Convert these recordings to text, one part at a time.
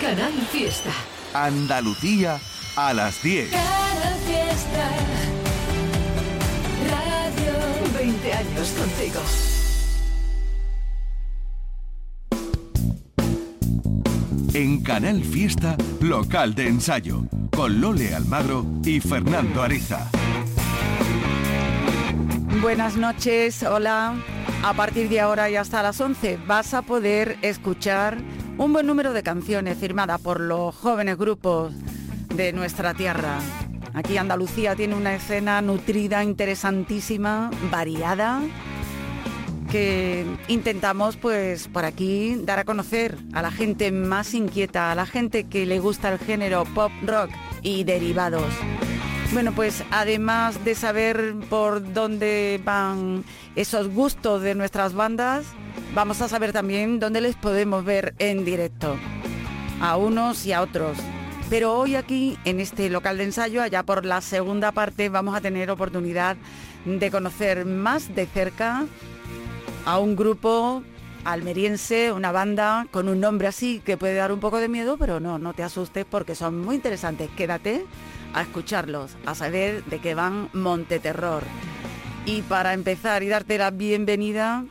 Canal Fiesta. Andalucía a las 10. Canal Fiesta. Radio 20 años contigo. En Canal Fiesta, local de ensayo, con Lole Almagro y Fernando Ariza. Buenas noches, hola. A partir de ahora y hasta las 11 vas a poder escuchar un buen número de canciones firmadas por los jóvenes grupos de nuestra tierra. Aquí Andalucía tiene una escena nutrida, interesantísima, variada, que intentamos pues por aquí dar a conocer a la gente más inquieta, a la gente que le gusta el género pop, rock y derivados. Bueno, pues además de saber por dónde van esos gustos de nuestras bandas, vamos a saber también dónde les podemos ver en directo, a unos y a otros. Pero hoy aquí, en este local de ensayo, allá por la segunda parte, vamos a tener oportunidad de conocer más de cerca a un grupo almeriense, una banda con un nombre así que puede dar un poco de miedo, pero no, no te asustes porque son muy interesantes. Quédate a escucharlos, a saber de qué van Monteterror. Y para empezar y darte la bienvenida,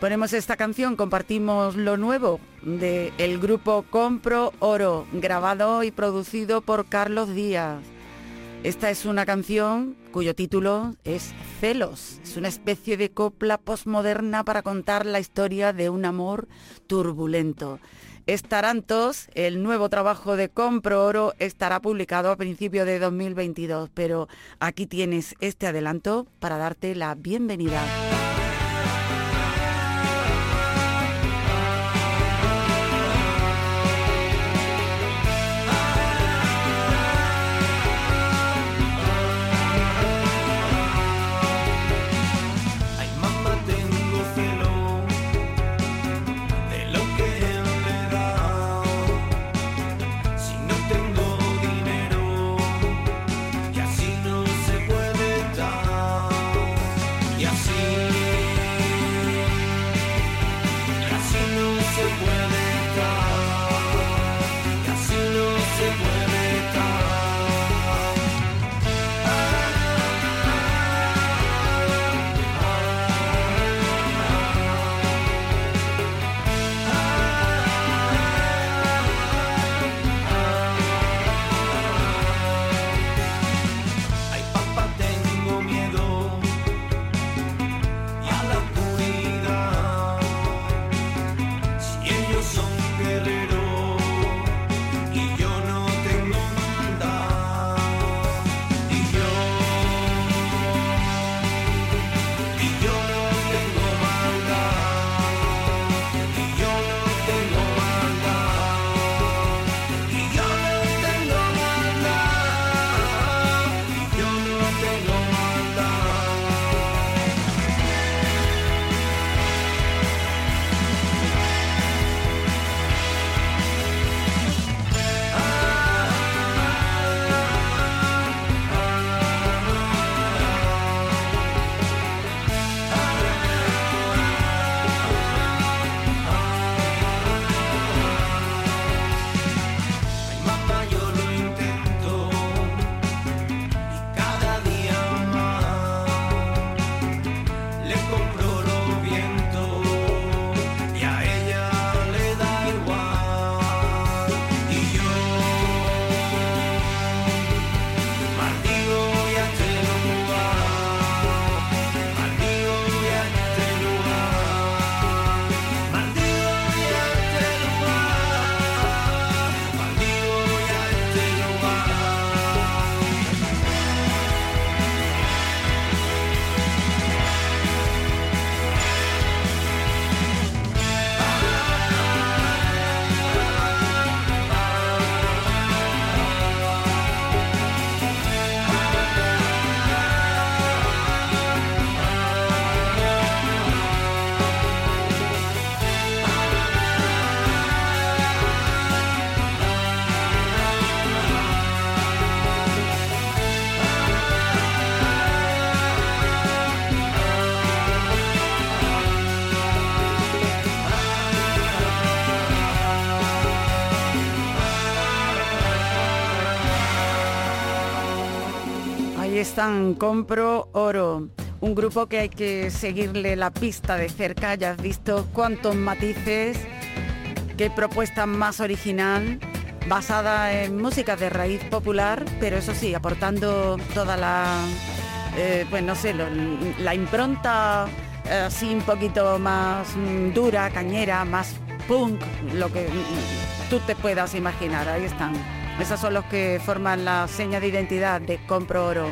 ponemos esta canción, compartimos lo nuevo del el grupo Compro Oro, grabado y producido por Carlos Díaz. Esta es una canción cuyo título es Celos. Es una especie de copla posmoderna para contar la historia de un amor turbulento. Estarantos, el nuevo trabajo de Compro Oro, estará publicado a principios de 2022, pero aquí tienes este adelanto para darte la bienvenida. Compro Oro, un grupo que hay que seguirle la pista de cerca, ya has visto cuántos matices, qué propuesta más original, basada en música de raíz popular, pero eso sí, aportando toda la, eh, pues no sé, la impronta eh, así un poquito más mm, dura, cañera, más punk, lo que mm, tú te puedas imaginar, ahí están. Esos son los que forman la seña de identidad de Compro Oro.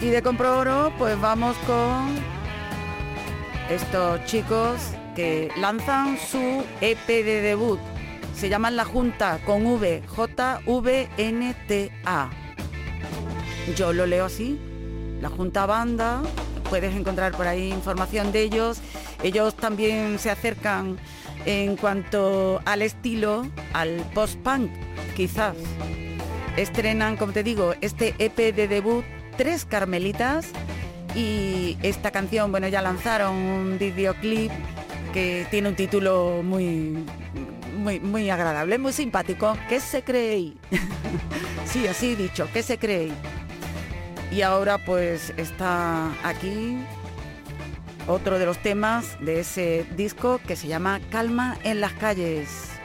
Y de Compro Oro, pues vamos con estos chicos que lanzan su EP de debut. Se llaman La Junta con V, J-V-N-T-A. Yo lo leo así, La Junta Banda. Puedes encontrar por ahí información de ellos. Ellos también se acercan en cuanto al estilo, al post-punk, quizás. Estrenan, como te digo, este EP de debut, Tres Carmelitas, y esta canción, bueno, ya lanzaron un videoclip que tiene un título muy, muy, muy agradable, muy simpático. ¿Qué se cree? sí, así dicho, ¿qué se cree? Y ahora pues está aquí otro de los temas de ese disco que se llama Calma en las calles.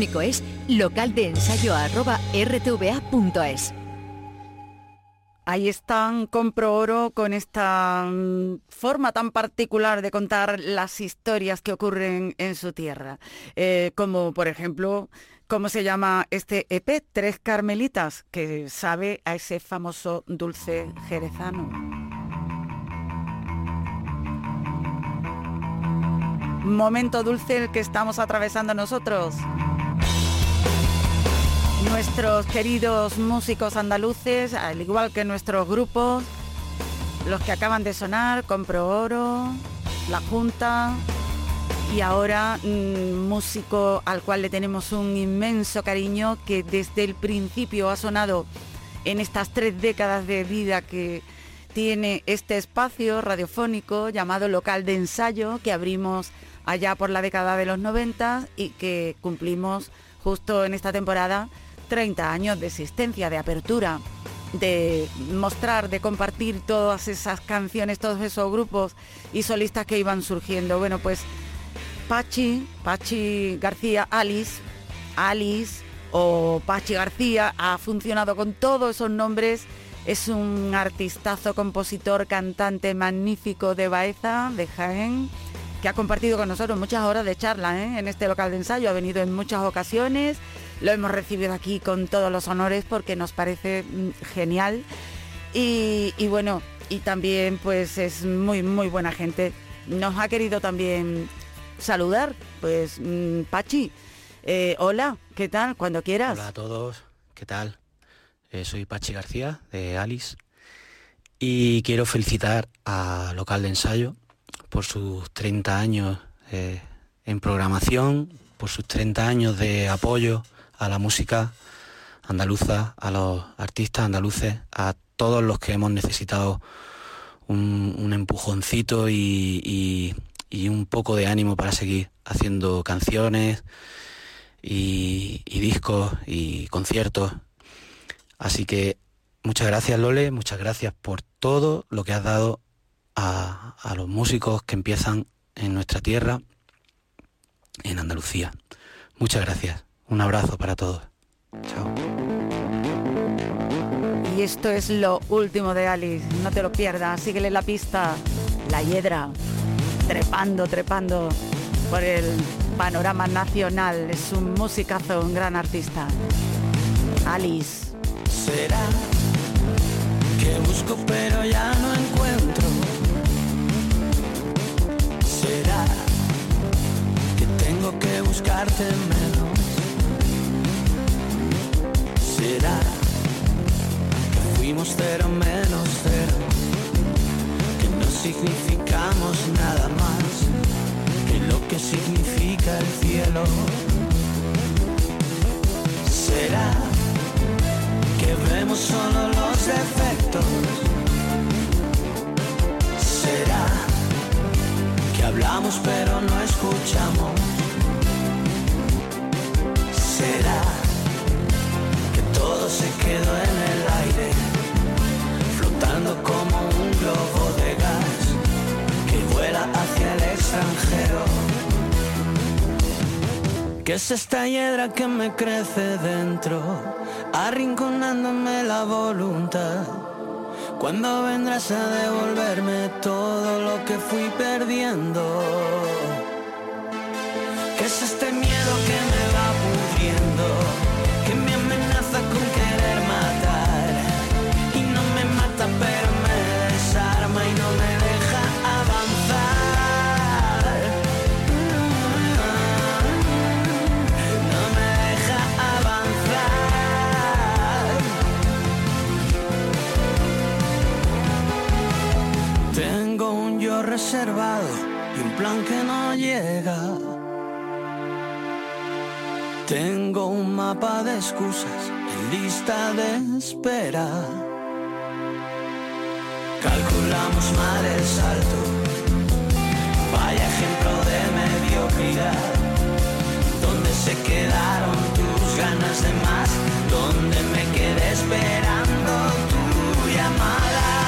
Electrónico es. Ahí están Compro Oro con esta mm, forma tan particular de contar las historias que ocurren en su tierra. Eh, como por ejemplo, ¿cómo se llama este EP? Tres Carmelitas, que sabe a ese famoso dulce jerezano. Momento dulce el que estamos atravesando nosotros. Nuestros queridos músicos andaluces, al igual que nuestros grupos, los que acaban de sonar, Compro Oro, La Junta y ahora un músico al cual le tenemos un inmenso cariño que desde el principio ha sonado en estas tres décadas de vida que tiene este espacio radiofónico llamado local de ensayo que abrimos allá por la década de los 90 y que cumplimos justo en esta temporada 30 años de existencia, de apertura, de mostrar, de compartir todas esas canciones, todos esos grupos y solistas que iban surgiendo. Bueno, pues Pachi, Pachi García, Alice, Alice o Pachi García ha funcionado con todos esos nombres. Es un artistazo, compositor, cantante magnífico de Baeza, de Jaén, que ha compartido con nosotros muchas horas de charla ¿eh? en este local de ensayo. Ha venido en muchas ocasiones, lo hemos recibido aquí con todos los honores porque nos parece mm, genial. Y, bueno, y también pues es muy, muy buena gente. Nos ha querido también saludar, pues mm, Pachi. eh, hola, ¿qué tal? Cuando quieras. Hola a todos, ¿qué tal? Eh, soy Pachi García de Alice y quiero felicitar a Local de Ensayo por sus 30 años eh, en programación, por sus 30 años de apoyo a la música andaluza, a los artistas andaluces, a todos los que hemos necesitado un, empujoncito y un poco de ánimo para seguir haciendo canciones y, y discos y conciertos. Así que muchas gracias Lole, muchas gracias por todo lo que has dado a, a los músicos que empiezan en nuestra tierra, en Andalucía. Muchas gracias. Un abrazo para todos. Chao. Y esto es lo último de Alice, no te lo pierdas, síguele la pista, la hiedra, trepando, trepando por el panorama nacional, es un musicazo, un gran artista. Alice. Será que busco pero ya no encuentro. Será que tengo que buscarte menos. Será que fuimos cero menos cero. Que no significamos nada más que lo que significa el cielo. Será que vemos solo los defectos. Será hablamos pero no escuchamos. Será que todo se quedó en el aire, flotando como un globo de gas que vuela hacia el extranjero. ¿Qué es esta hiedra que me crece dentro, arrinconándome la voluntad? ¿Cuándo vendrás a devolverme todo lo que fui perdiendo? ¿Qué es este miedo que me va pudriendo, y un plan que no llega. Tengo un mapa de excusas en lista de espera. Calculamos mal el salto. Vaya ejemplo de mediocridad. ¿Dónde se quedaron tus ganas de más? ¿Dónde me quedé esperando tu llamada?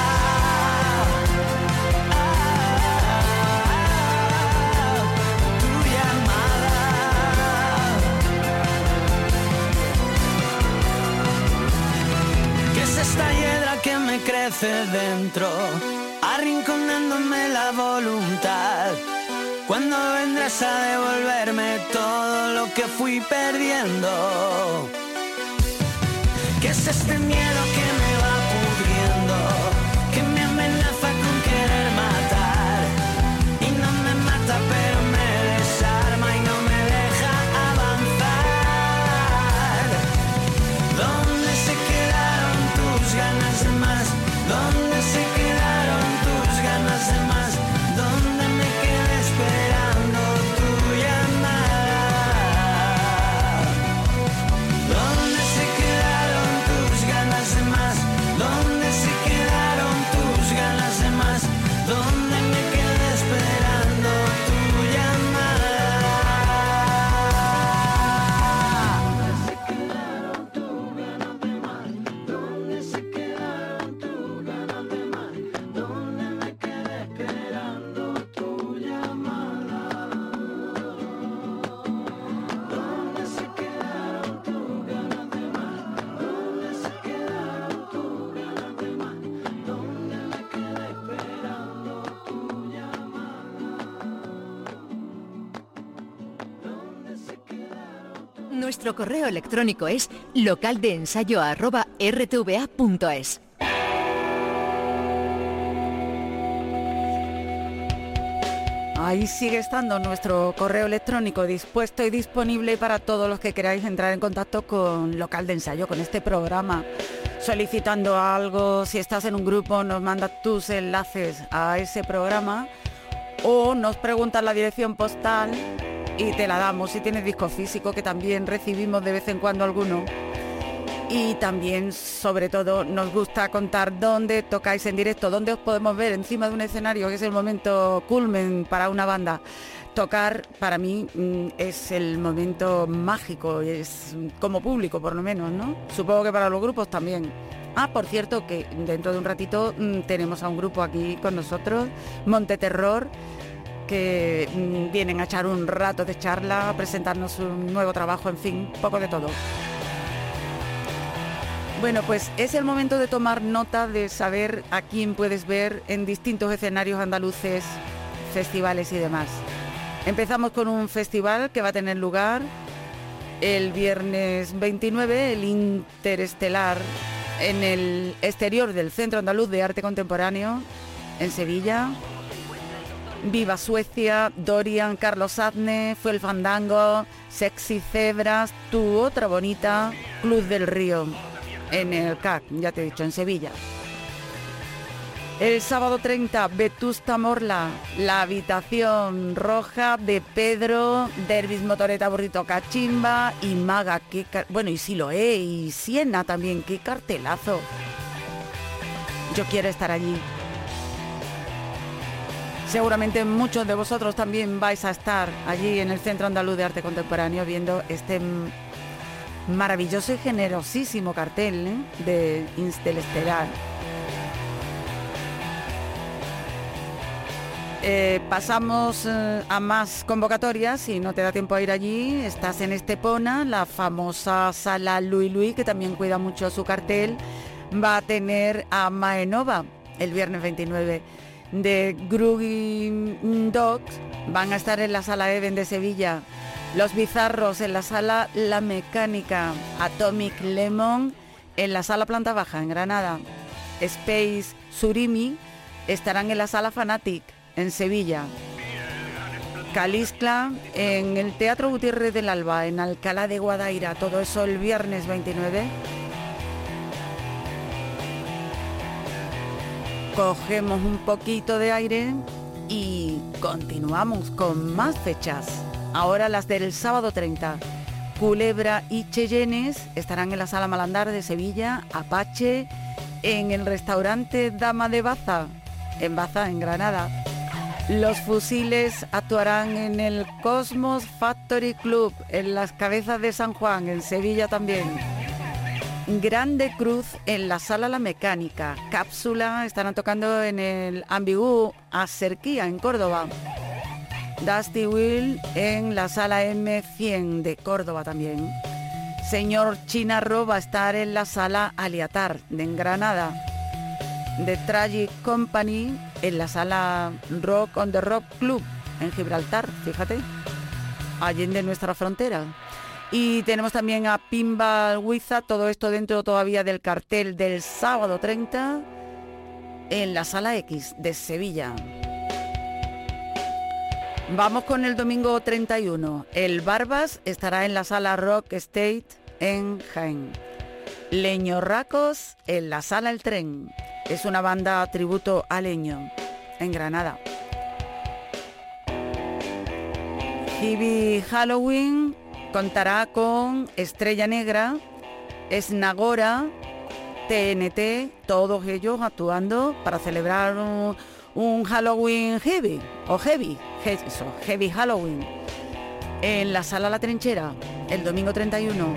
Crece dentro, arrinconándome la voluntad. Cuando vendrás a devolverme todo lo que fui perdiendo? ¿Qué es este miedo que Nuestro correo electrónico es localdeensayo@rtva.es. Ahí sigue estando nuestro correo electrónico dispuesto y disponible para todos los que queráis entrar en contacto con local de ensayo, con este programa. Solicitando algo, si estás en un grupo, nos mandas tus enlaces a ese programa o nos preguntas la dirección postal y te la damos. Si tienes disco físico, que también recibimos de vez en cuando alguno. Y también, sobre todo, nos gusta contar dónde tocáis en directo, dónde os podemos ver encima de un escenario, que es el momento culmen para una banda. Tocar para mí mm, es el momento mágico, es como público por lo menos, ¿no? Supongo que para los grupos también. Ah, por cierto, que dentro de un ratito mm, tenemos a un grupo aquí con nosotros, Monte Terror, que mm, vienen a echar un rato de charla, presentarnos un nuevo trabajo, en fin, poco de todo. Bueno, pues es el momento de tomar nota de saber a quién puedes ver en distintos escenarios andaluces, festivales y demás. Empezamos con un festival que va a tener lugar el viernes 29, el Interestelar, en el exterior del Centro Andaluz de Arte Contemporáneo, en Sevilla. Viva Suecia, Dorian, Carlos Adne, Fue el Fandango, Sexy Cebras, Tu Otra Bonita, Club del Río, en el CAC, ya te he dicho, en Sevilla. El sábado 30, Vetusta Morla, La Habitación Roja de Pedro, Dervis Motoreta Burrito Cachimba y Maga, car- bueno, y Siloé y Siena también, qué cartelazo. Yo quiero estar allí. Seguramente muchos de vosotros también vais a estar allí en el Centro Andaluz de Arte Contemporáneo viendo este maravilloso y generosísimo cartel ¿eh? de Interestelar. Eh, pasamos eh, a más convocatorias, si no te da tiempo a ir allí, estás en Estepona, la famosa sala Louis Louis, que también cuida mucho su cartel, va a tener a Maenova el viernes 29 de Gruggy Dogs, van a estar en la sala Even de Sevilla, Los Bizarros en la sala La Mecánica, Atomic Lemon en la sala Planta Baja en Granada, Space Surimi estarán en la sala Fanatic en Sevilla. Caliscla en el Teatro Gutiérrez del Alba, en Alcalá de Guadaira, todo eso el viernes 29. Cogemos un poquito de aire y continuamos con más fechas. Ahora las del sábado 30. Culebra y Cheyennes estarán en la Sala Malandar de Sevilla, Apache, en el restaurante Dama de Baza, en Baza, en Granada. Los fusiles actuarán en el Cosmos Factory Club, en las cabezas de San Juan, en Sevilla también. Grande Cruz en la Sala La Mecánica. Cápsula estarán tocando en el Ambigú Acerquía, en Córdoba. Dusty Will en la Sala M100 de Córdoba también. Señor Chinarro va a estar en la Sala Aliatar de en Granada. de Tragic Company en la sala Rock on the Rock Club en Gibraltar, fíjate, allende nuestra frontera. Y tenemos también a Pinball Wiza, todo esto dentro todavía del cartel del sábado 30 en la Sala X de Sevilla. Vamos con el domingo 31. El Barbas estará en la Sala Rock State en Jaén. Leño Racos en la Sala El Tren. Es una banda tributo a Leño en Granada. Hibi Halloween Contará con Estrella Negra, Esnagora, TNT, todos ellos actuando para celebrar un, Halloween heavy o heavy, eso, heavy Halloween en la sala La Trinchera el domingo 31.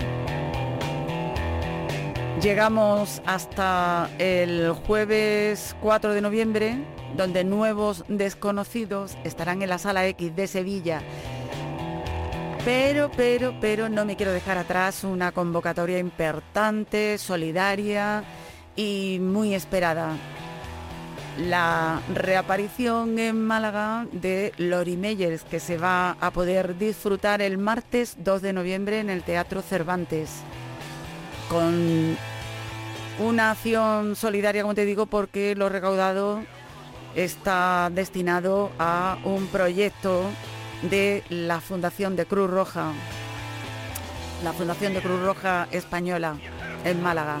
Llegamos hasta el jueves 4 de noviembre, donde nuevos desconocidos estarán en la sala X de Sevilla pero, pero, pero no me quiero dejar atrás una convocatoria importante, solidaria y muy esperada. La reaparición en Málaga de Lori Meyers, que se va a poder disfrutar el martes 2 de noviembre en el Teatro Cervantes, con una acción solidaria, como te digo, porque lo recaudado está destinado a un proyecto de la Fundación de Cruz Roja, la Fundación de Cruz Roja Española en Málaga.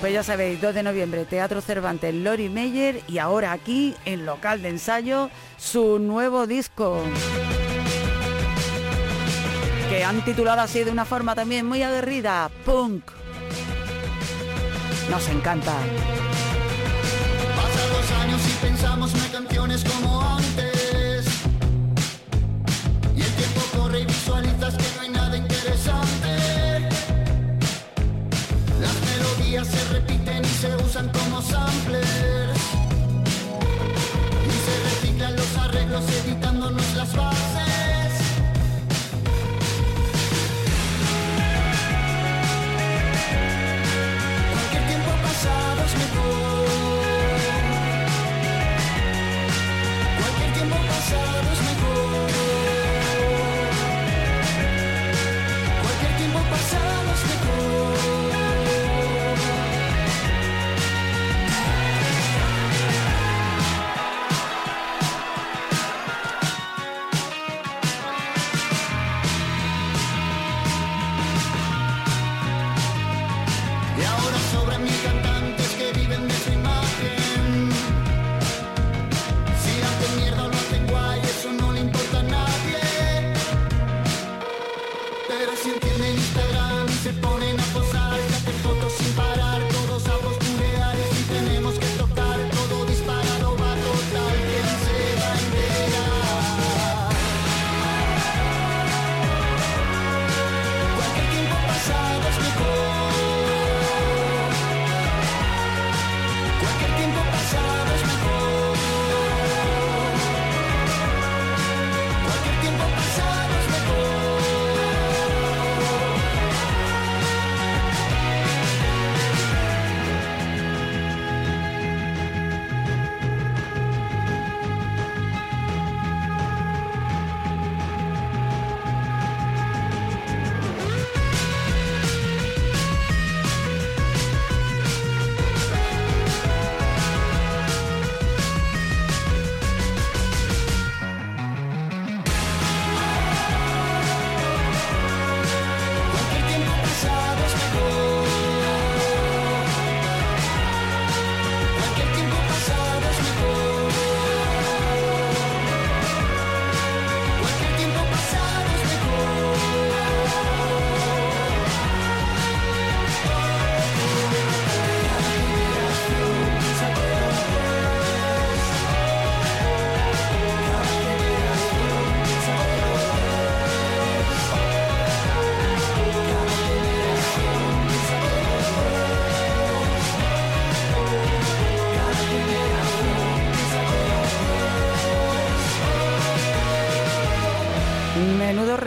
Pues ya sabéis, 2 de noviembre, Teatro Cervantes, Lori Meyer y ahora aquí en local de ensayo su nuevo disco. Que han titulado así de una forma también muy aguerrida, Punk. Nos encanta. Pasan los años y pensamos en canciones como antes se repiten y se usan como samplers. Y se reciclan los arreglos editándonos las bases.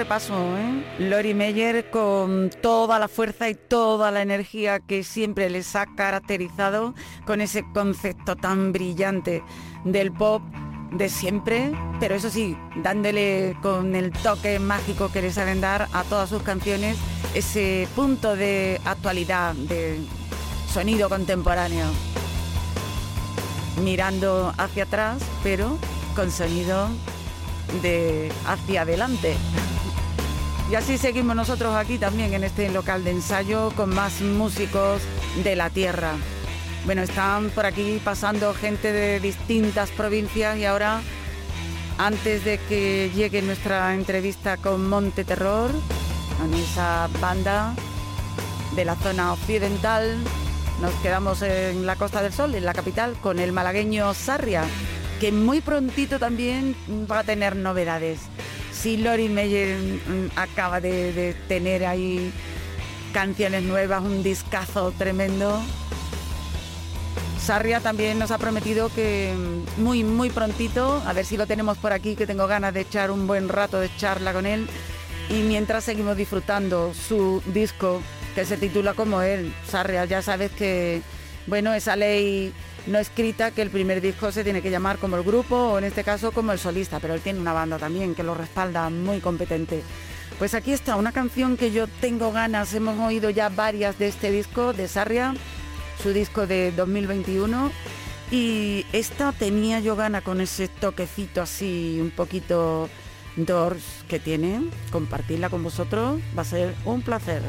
Repaso, ¿eh? Lori Meyer con toda la fuerza y toda la energía que siempre les ha caracterizado con ese concepto tan brillante del pop de siempre, pero eso sí, dándole con el toque mágico que le saben dar a todas sus canciones ese punto de actualidad, de sonido contemporáneo. Mirando hacia atrás, pero con sonido de hacia adelante. Y así seguimos nosotros aquí también en este local de ensayo con más músicos de la tierra. Bueno, están por aquí pasando gente de distintas provincias y ahora, antes de que llegue nuestra entrevista con Monte Terror, con esa banda de la zona occidental, nos quedamos en la Costa del Sol, en la capital, con el malagueño Sarria, que muy prontito también va a tener novedades. Sí, Lori Meyer mm, acaba de, de tener ahí canciones nuevas, un discazo tremendo Sarria también nos ha prometido que mm, muy, muy prontito, a ver si lo tenemos por aquí, que tengo ganas de echar un buen rato de charla con él. Y mientras seguimos disfrutando su disco, que se titula como él, Sarria, ya sabes que, bueno, esa ley no escrita que el primer disco se tiene que llamar como el grupo o en este caso como el solista, pero él tiene una banda también que lo respalda muy competente. Pues aquí está una canción que yo tengo ganas, hemos oído ya varias de este disco de Sarria su disco de 2021. Y esta tenía yo gana con ese toquecito así un poquito Doors que tiene. Compartirla con vosotros va a ser un placer.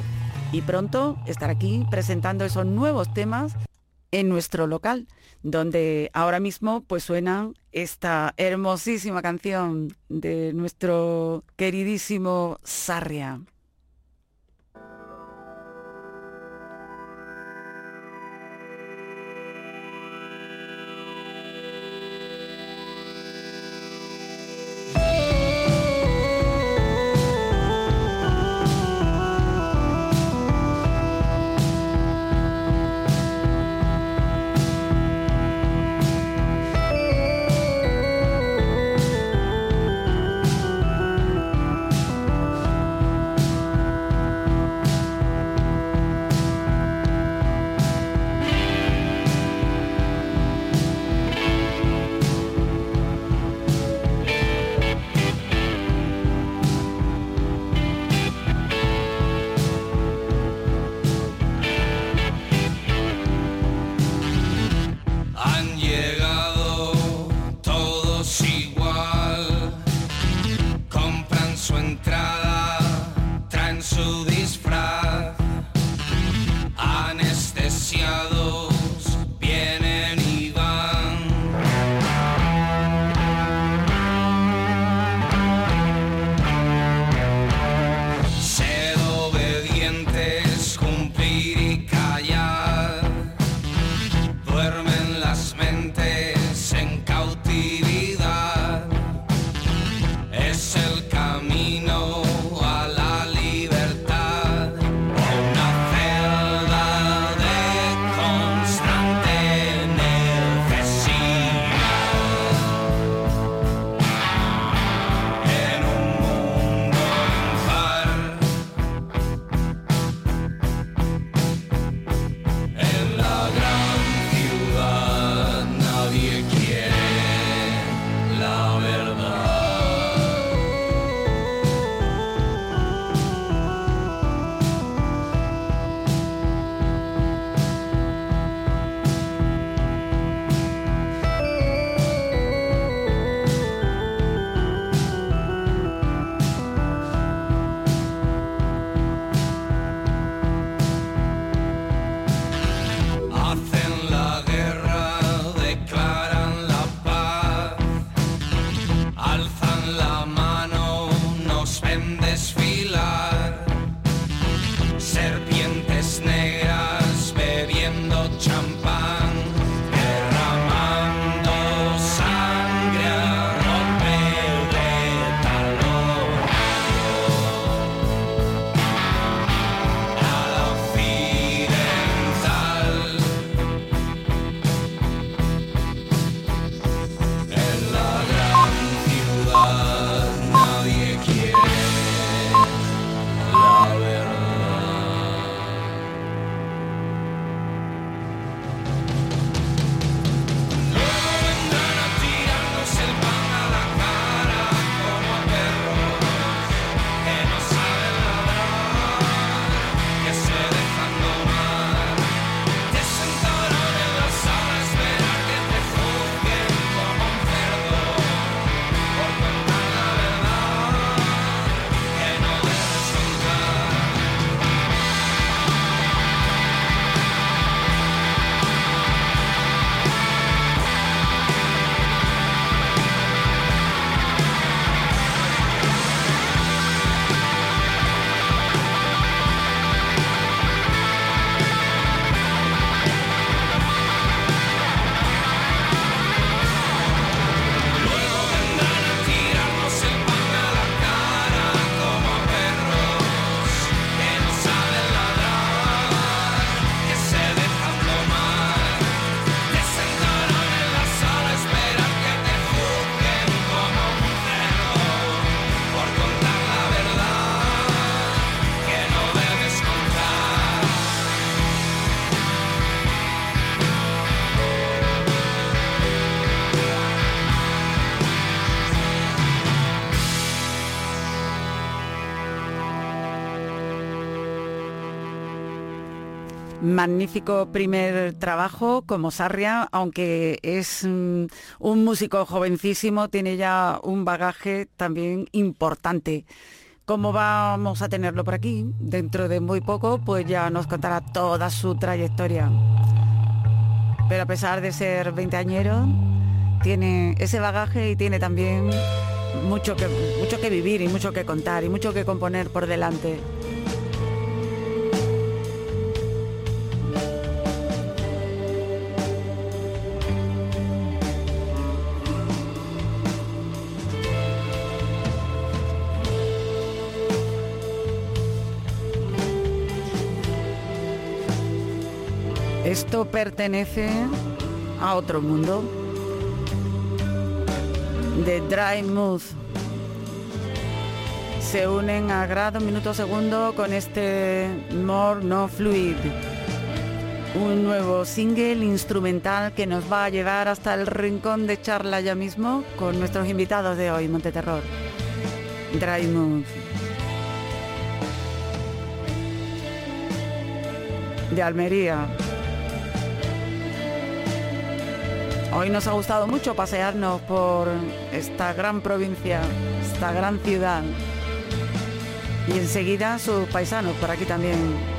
Y pronto estar aquí presentando esos nuevos temas en nuestro local, donde ahora mismo pues suena esta hermosísima canción de nuestro queridísimo Sarria. Magnífico primer trabajo como Sarria, aunque es mm, un músico jovencísimo, tiene ya un bagaje también importante. Como vamos a tenerlo por aquí, dentro de muy poco, pues ya nos contará toda su trayectoria. Pero a pesar de ser veinteañero, tiene ese bagaje y tiene también mucho que, mucho que vivir y mucho que contar y mucho que componer por delante. Pertenece a otro mundo. De Dry Mood. Se unen a grado, minuto, segundo con este More No Fluid. Un nuevo single instrumental que nos va a llevar hasta el rincón de charla ya mismo con nuestros invitados de hoy, Monteterror. Dry Mood. De Almería. Hoy nos ha gustado mucho pasearnos por esta gran provincia, esta gran ciudad. Y enseguida sus paisanos por aquí también.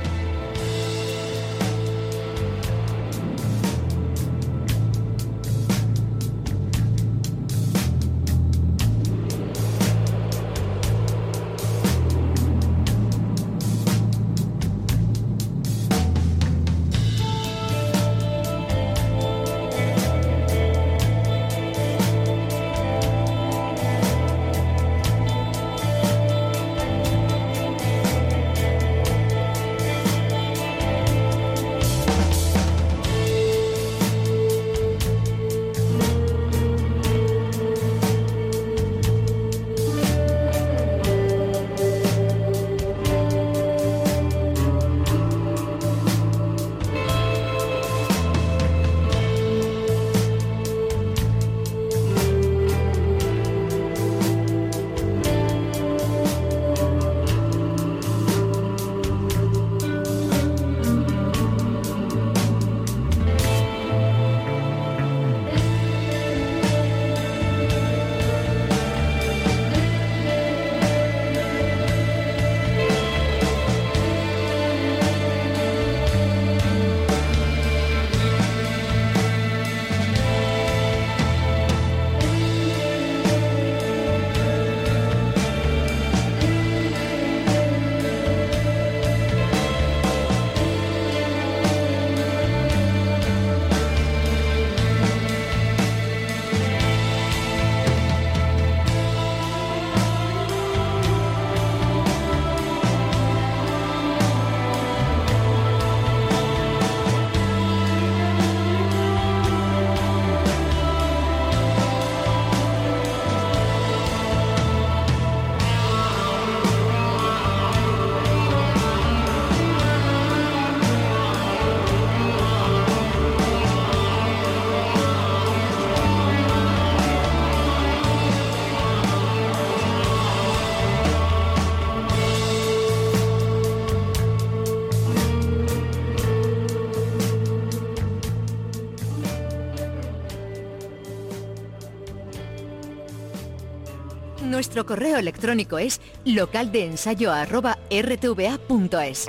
Nuestro correo electrónico es localdeensayo.rtva.es.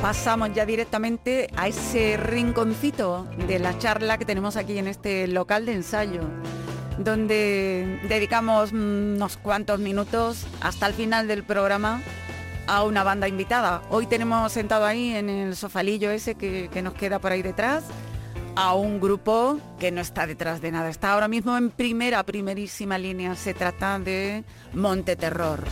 Pasamos ya directamente a ese rinconcito de la charla que tenemos aquí en este local de ensayo, donde dedicamos unos cuantos minutos hasta el final del programa a una banda invitada. Hoy tenemos sentado ahí en el sofalillo ese que nos queda por ahí detrás a un grupo que no está detrás de nada. Está ahora mismo en primera, primerísima línea. Se trata de Monte Terror.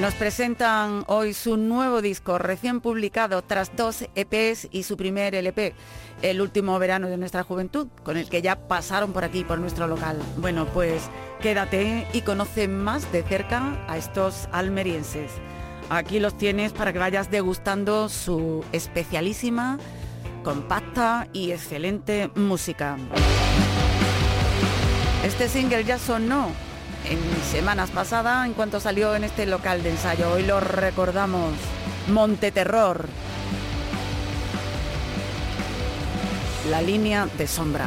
Nos presentan hoy su nuevo disco recién publicado tras dos EPs y su primer LP, el último verano de nuestra juventud, con el que ya pasaron por aquí, por nuestro local. Bueno, pues quédate y conoce más de cerca a estos almerienses. Aquí los tienes para que vayas degustando su especialísima compacta y excelente música. Este single ya sonó en semanas pasadas en cuanto salió en este local de ensayo. Hoy lo recordamos. Monte Terror. La línea de sombra.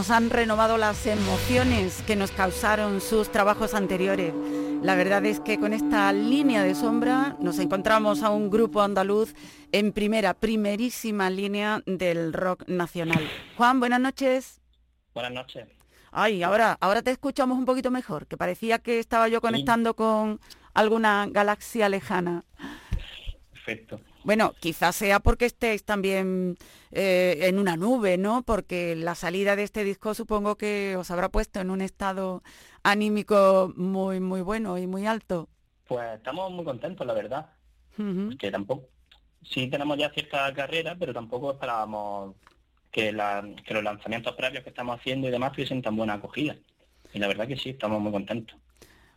Nos han renovado las emociones que nos causaron sus trabajos anteriores. La verdad es que con esta línea de sombra nos encontramos a un grupo andaluz en primera, primerísima línea del rock nacional. Juan, buenas noches. Buenas noches. Ay, ahora, ahora te escuchamos un poquito mejor, que parecía que estaba yo conectando con alguna galaxia lejana. Perfecto. Bueno, quizás sea porque estéis también eh, en una nube, ¿no? Porque la salida de este disco supongo que os habrá puesto en un estado anímico muy, muy bueno y muy alto. Pues estamos muy contentos, la verdad. Que tampoco, sí tenemos ya cierta carrera, pero tampoco esperábamos que, que los lanzamientos previos que estamos haciendo y demás tuviesen tan buena acogida. Y la verdad que sí, estamos muy contentos.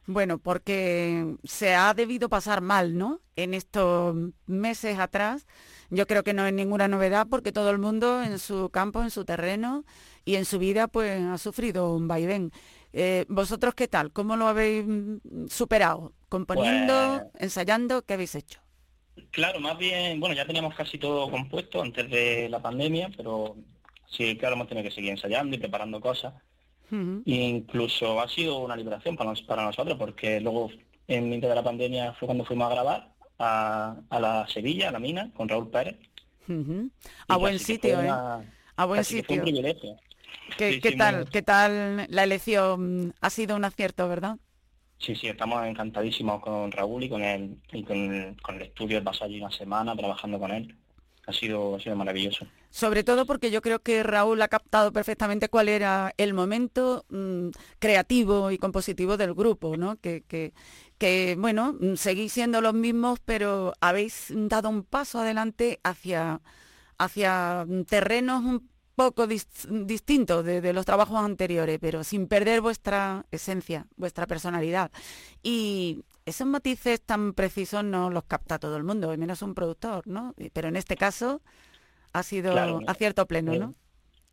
Bueno, porque se ha debido pasar mal, ¿no? En estos meses atrás. Yo creo que no es ninguna novedad porque todo el mundo en su campo, en su terreno y en su vida pues ha sufrido un vaivén. Eh, ¿Vosotros qué tal? ¿Cómo lo habéis superado? ¿Componiendo? Pues ¿Ensayando? ¿Qué habéis hecho? Claro, más bien, bueno, ya teníamos casi todo compuesto antes de la pandemia, pero sí, claro, hemos tenido que seguir ensayando y preparando cosas incluso ha sido una liberación para, para nosotros, porque luego en mitad de la pandemia fue cuando fuimos a grabar a, la Sevilla, a la mina, con Raúl Pérez. A buen sitio, ¿eh? A buen sitio. ¿Qué, tal, ¿Qué tal la elección? Ha sido un acierto, ¿verdad? Sí, sí, estamos encantadísimos con Raúl y con el, y con el, con el estudio. Pasado allí una semana trabajando con él. Ha sido, ha sido maravilloso. Sobre todo porque yo creo que Raúl ha captado perfectamente cuál era el momento mm, creativo y compositivo del grupo, ¿no? Que, que, bueno, mm, seguís siendo los mismos, pero habéis dado un paso adelante hacia, hacia terrenos un poco distintos de, los trabajos anteriores, pero sin perder vuestra esencia, vuestra personalidad. Y esos matices tan precisos no los capta todo el mundo, menos un productor, ¿no? Pero en este caso ha sido acierto pleno, ¿no?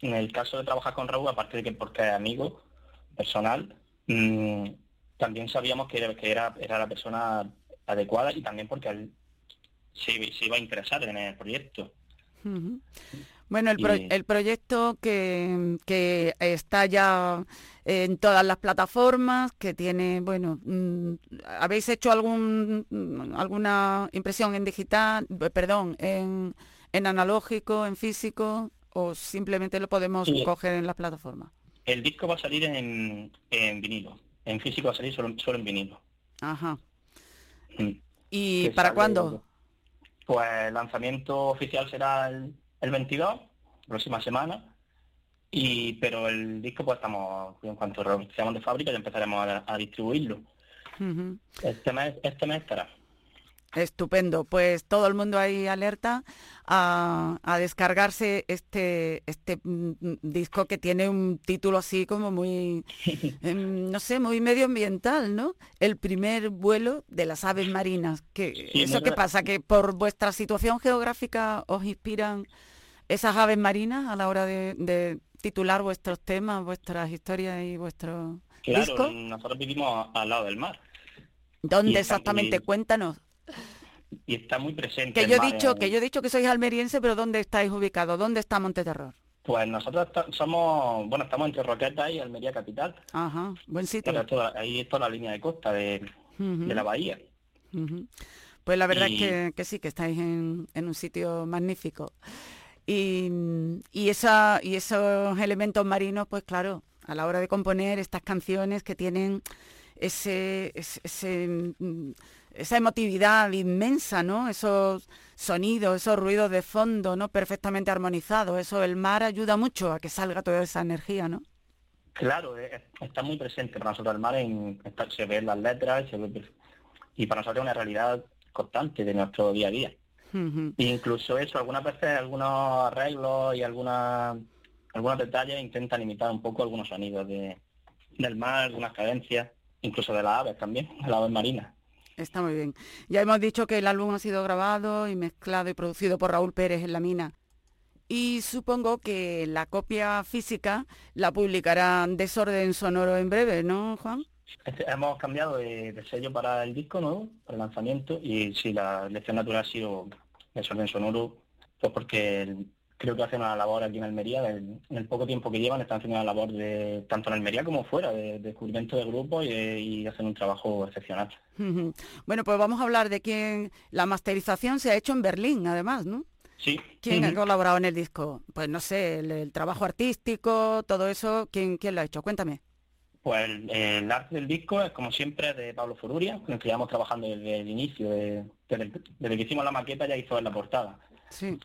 En el caso de trabajar con Raúl, aparte de que porque es amigo personal, mm, también sabíamos que, era, que era, era la persona adecuada y también porque él se, iba a interesar en el proyecto. Bueno, el, proyecto que, que, está ya en todas las plataformas, que tiene, bueno, mm, ¿habéis hecho algún alguna impresión en digital, perdón, en, en analógico, en físico, o simplemente lo podemos coger en las plataformas? El disco va a salir en, en vinilo, en físico va a salir solo, solo en vinilo. Ajá. Mm. ¿Y para cuándo? Pues el lanzamiento oficial será el el 22, próxima semana. Y, pero el disco pues estamos, en cuanto seamos de fábrica ya empezaremos a, distribuirlo. este, mes, este mes estará. Estupendo, pues todo el mundo ahí alerta a, descargarse este, este mm, disco que tiene un título así como muy, em, no sé, muy medioambiental, ¿no? El primer vuelo de las aves marinas. Que, ¿Eso qué pasa? ¿Que por vuestra situación geográfica os inspiran esas aves marinas a la hora de, titular vuestros temas, vuestras historias y vuestros Claro, nosotros vivimos al lado del mar. ¿Dónde exactamente? Cuéntanos. Y está muy presente. Que yo he dicho, que yo he dicho que sois almeriense, pero ¿dónde estáis ubicados? ¿Dónde está Monteterror? Pues nosotros somos, bueno, estamos entre Roqueta y Almería Capital. Ajá, buen sitio. ahí está la línea de costa de, la bahía. Pues la verdad es que, sí, que estáis en, en un sitio magnífico. Y, y, esa, y esos elementos marinos, pues claro, a la hora de componer estas canciones que tienen ese, ese, esa emotividad inmensa, ¿no? Esos sonidos, esos ruidos de fondo, ¿no? Perfectamente armonizados. Eso, el mar ayuda mucho a que salga toda esa energía, ¿no? Claro, está muy presente para nosotros el mar, en, se ven las letras, y para nosotros es una realidad constante de nuestro día a día. Incluso eso, algunas veces algunos arreglos y algunas algunos detalles intentan imitar un poco algunos sonidos de, del mar, algunas cadencias, incluso de las aves también, de las aves marinas. Está muy bien. Ya hemos dicho que el álbum ha sido grabado y mezclado y producido por Raúl Pérez en La Mina. Y supongo que la copia física la publicará Desorden Sonoro en breve, ¿no, Juan? Este, hemos cambiado de, sello para el disco nuevo, para el lanzamiento, y sí, la elección natural ha sido Desorden Sonoro, pues porque creo que hacen una labor aquí en Almería, en el poco tiempo que llevan están haciendo una labor de tanto en Almería como fuera, de, descubrimiento de grupos y, hacen un trabajo excepcional. Bueno, pues vamos a hablar de quién la masterización se ha hecho en Berlín, además, ¿no? Sí. ¿Quién ha colaborado en el disco? Pues no sé, el, trabajo artístico, todo eso, ¿quién, quién lo ha hecho? Cuéntame. Pues el, arte del disco es como siempre de Pablo Fururia, con el que llevamos trabajando desde el inicio, desde, que hicimos la maqueta ya hizo en la portada. Sí.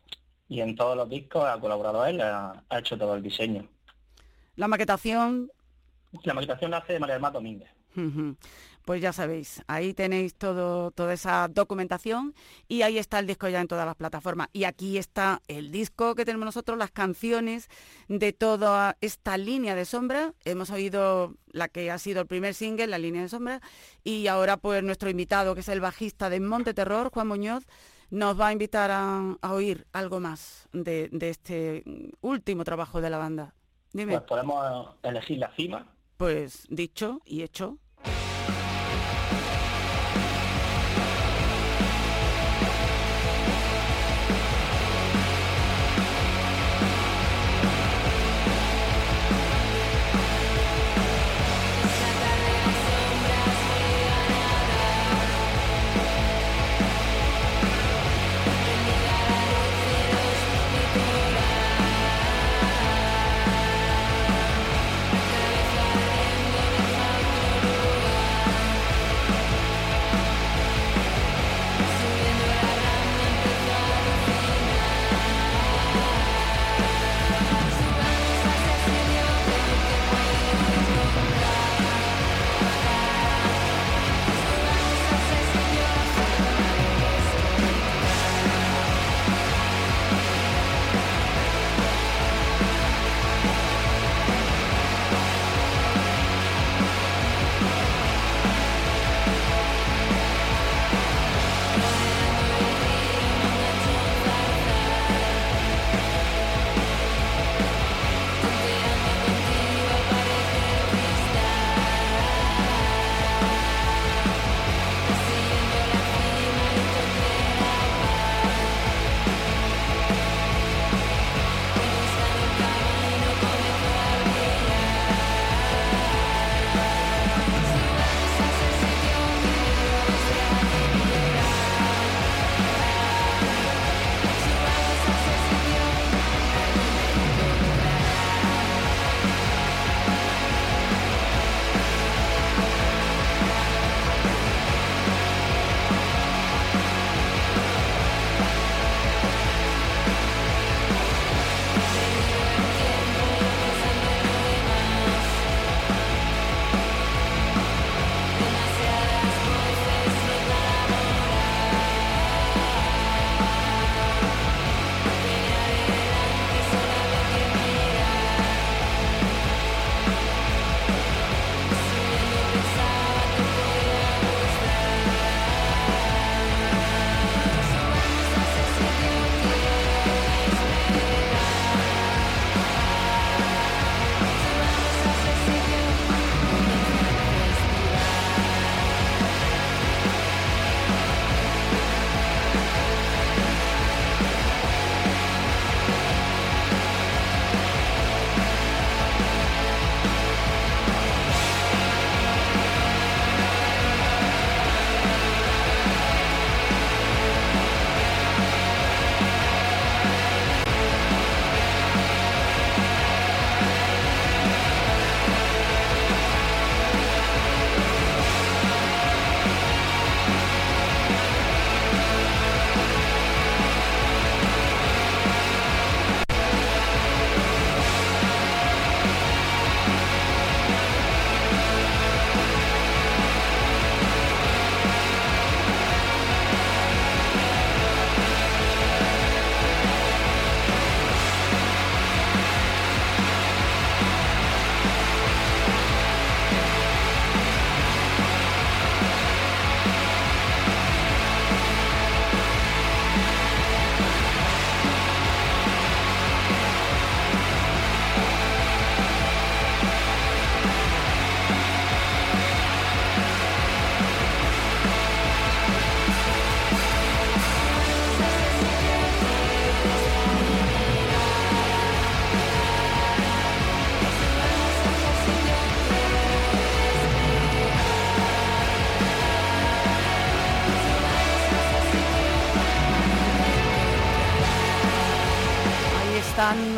Y en todos los discos ha colaborado él, ha, hecho todo el diseño. La maquetación. La maquetación la hace de María Mar Domínguez. Pues ya sabéis, ahí tenéis todo, toda esa documentación y ahí está el disco ya en todas las plataformas. Y aquí está el disco que tenemos nosotros, las canciones de toda esta línea de sombra. Hemos oído la que ha sido el primer single, la línea de sombra, y ahora pues nuestro invitado, que es el bajista de Monte Terror, Juan Muñoz, nos va a invitar a, oír algo más de, este último trabajo de la banda. Dime. Pues podemos elegir la cima. Pues dicho y hecho.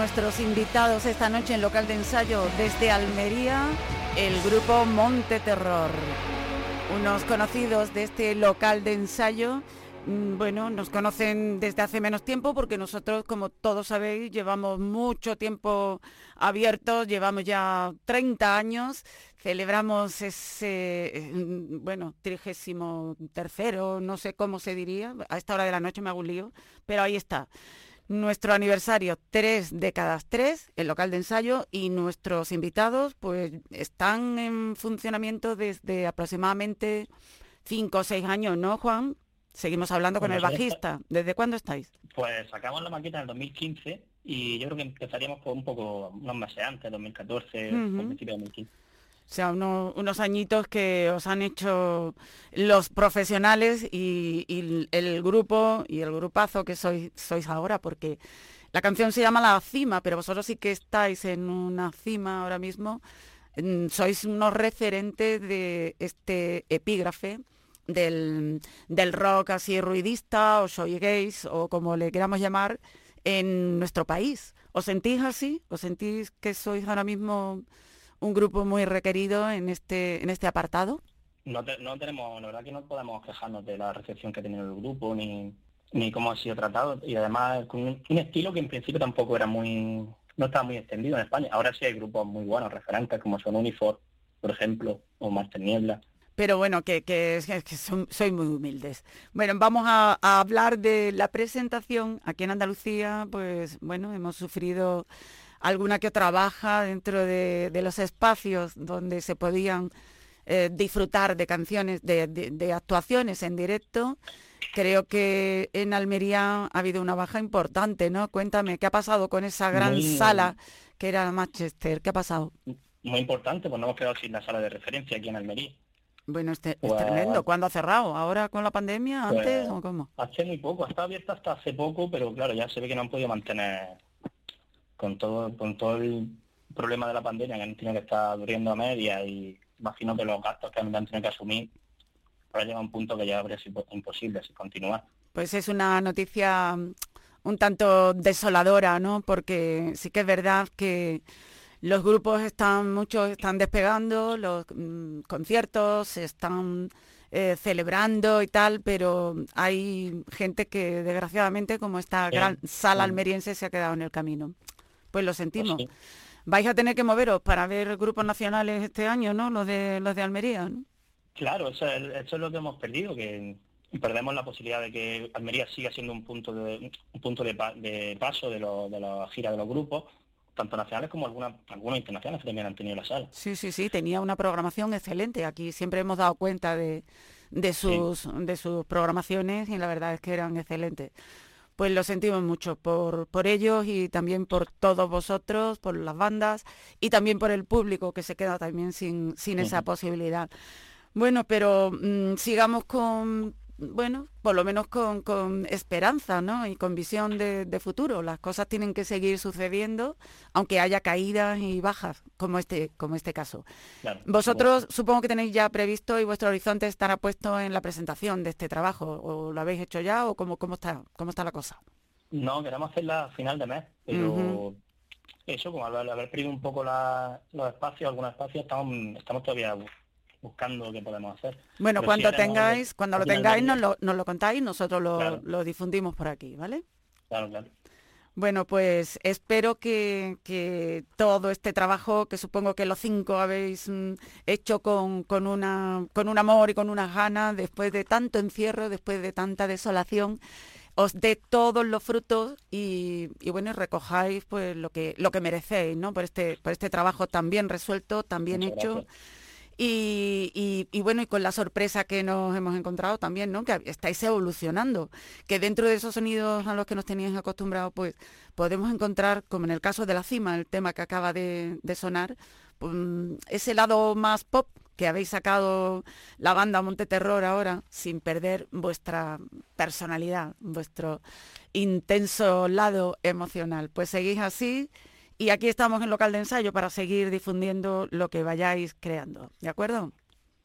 Nuestros invitados esta noche en local de ensayo desde Almería, el grupo Monte Terror. Unos conocidos de este local de ensayo, mm, bueno, nos conocen desde hace menos tiempo porque nosotros, como todos sabéis, llevamos mucho tiempo abiertos, llevamos ya 30 años, celebramos ese, mm, bueno, trigésimo tercero, no sé cómo se diría, a esta hora de la noche me hago un lío, pero ahí está nuestro aniversario, tres décadas tres, el local de ensayo, y nuestros invitados pues están en funcionamiento desde aproximadamente cinco o seis años, ¿no, Juan? Seguimos hablando con el bajista. ¿Desde cuándo estáis? Pues sacamos la maqueta en el 2015 y yo creo que empezaríamos por un poco, unos meses antes, 2014, uh principio de 2015. O sea, unos añitos que os han hecho los profesionales y, el grupo y el grupazo que sois, sois ahora, porque la canción se llama La Cima, pero vosotros sí que estáis en una cima ahora mismo. Sois unos referentes de este epígrafe del, del rock así ruidista o soy gays o como le queramos llamar en nuestro país. ¿Os sentís así? ¿Os sentís que sois ahora mismo un grupo muy requerido en este, en este apartado? No, no tenemos, la verdad que no podemos quejarnos de la recepción que ha tenido el grupo ni, ni cómo ha sido tratado y además con un, estilo que en principio tampoco era muy, no estaba muy extendido en España. Ahora sí hay grupos muy buenos, referentes como son Unifor, por ejemplo, o Master Niebla. Pero bueno, que, que, que son, soy muy humildes. Bueno, vamos a, a hablar de la presentación. Aquí en Andalucía, pues bueno, hemos sufrido alguna que otra baja dentro de, los espacios donde se podían eh, disfrutar de canciones, de, actuaciones en directo. Creo que en Almería ha habido una baja importante, ¿no? Cuéntame, ¿qué ha pasado con esa gran sala que era Manchester? ¿Qué ha pasado? Muy importante, pues no hemos quedado sin la sala de referencia aquí en Almería. Bueno, este, es pues tremendo. ¿Cuándo ha cerrado? ¿Ahora con la pandemia? ¿Antes pues o cómo? Hace muy poco, estado abierta hasta hace poco, pero claro, ya se ve que no han podido mantener con todo, con todo el problema de la pandemia que han tenido que estar durmiendo a media y imagino que los gastos que han tenido que asumir, ahora llega un punto que ya habría sido imposible si continuar. Pues es una noticia un tanto desoladora, ¿no? Porque sí que es verdad que los grupos están, muchos están despegando, los mm, conciertos se están eh, celebrando y tal, pero hay gente que desgraciadamente, como esta gran sala almeriense, se ha quedado en el camino. Pues lo sentimos. Pues Vais a tener que moveros para ver grupos nacionales este año, ¿no? Los de los de Almería, ¿no? Claro, eso es, lo que hemos perdido, que perdemos la posibilidad de que Almería siga siendo un punto de un punto de, paso de, de la gira de los grupos, tanto nacionales como algunas algunos internacionales que también han tenido la sala. Sí, sí, sí, tenía una programación excelente. Aquí siempre hemos dado cuenta de, de sus de sus programaciones y la verdad es que eran excelentes pues lo sentimos mucho por, por ellos y también por todos vosotros, por las bandas y también por el público que se queda también sin, sin esa posibilidad. Bueno, pero mm, sigamos con bueno, por lo menos con, esperanza, ¿no? Y con visión de, futuro. Las cosas tienen que seguir sucediendo, aunque haya caídas y bajas, como este, como este caso. Vosotros supongo que tenéis ya previsto y vuestro horizonte estará puesto en la presentación de este trabajo, o lo habéis hecho ya, o cómo, cómo está, cómo está la cosa. No, queremos hacerla a final de mes, pero eso, como al haber perdido un poco los espacios, algunos espacios, estamos, estamos todavía buscando qué podemos hacer. Bueno, cuando tengáis, cuando lo tengáis nos lo, nos lo contáis, nosotros lo, difundimos por aquí, ¿vale? Claro, claro. Bueno, pues espero que, que, todo este trabajo, que supongo que los cinco habéis mm, hecho con, con, una, con un amor y con unas ganas, después de tanto encierro, después de tanta desolación, os dé todos los frutos y, y, bueno, recojáis pues lo que, lo que merecéis, ¿no? Por este, por este trabajo tan bien resuelto, tan bien hecho. Y, bueno, y con la sorpresa que nos hemos encontrado también, ¿no? Que estáis evolucionando, que dentro de esos sonidos a los que nos teníais acostumbrados, pues podemos encontrar, como en el caso de la cima, el tema que acaba de, sonar, pues, ese lado más pop que habéis sacado la banda Monte Terror ahora, sin perder vuestra personalidad, vuestro intenso lado emocional. Pues seguís así y aquí estamos en local de ensayo para seguir difundiendo lo que vayáis creando. ¿De acuerdo?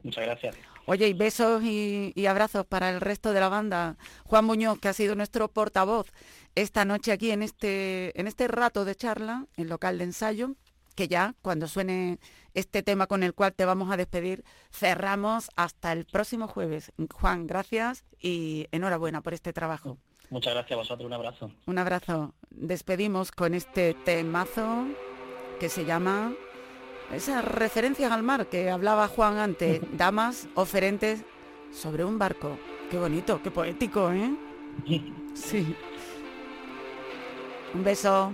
Muchas gracias. Oye, y besos y, abrazos para el resto de la banda. Juan Muñoz, que ha sido nuestro portavoz esta noche aquí en este, en este rato de charla, en local de ensayo, que ya cuando suene este tema con el cual te vamos a despedir, cerramos hasta el próximo jueves. Juan, gracias y enhorabuena por este trabajo. Muchas gracias a vosotros, un abrazo. Un abrazo. Despedimos con este temazo que se llama esas referencias al mar que hablaba Juan antes, damas oferentes sobre un barco. Qué bonito, qué poético, ¿eh? Sí. Un beso.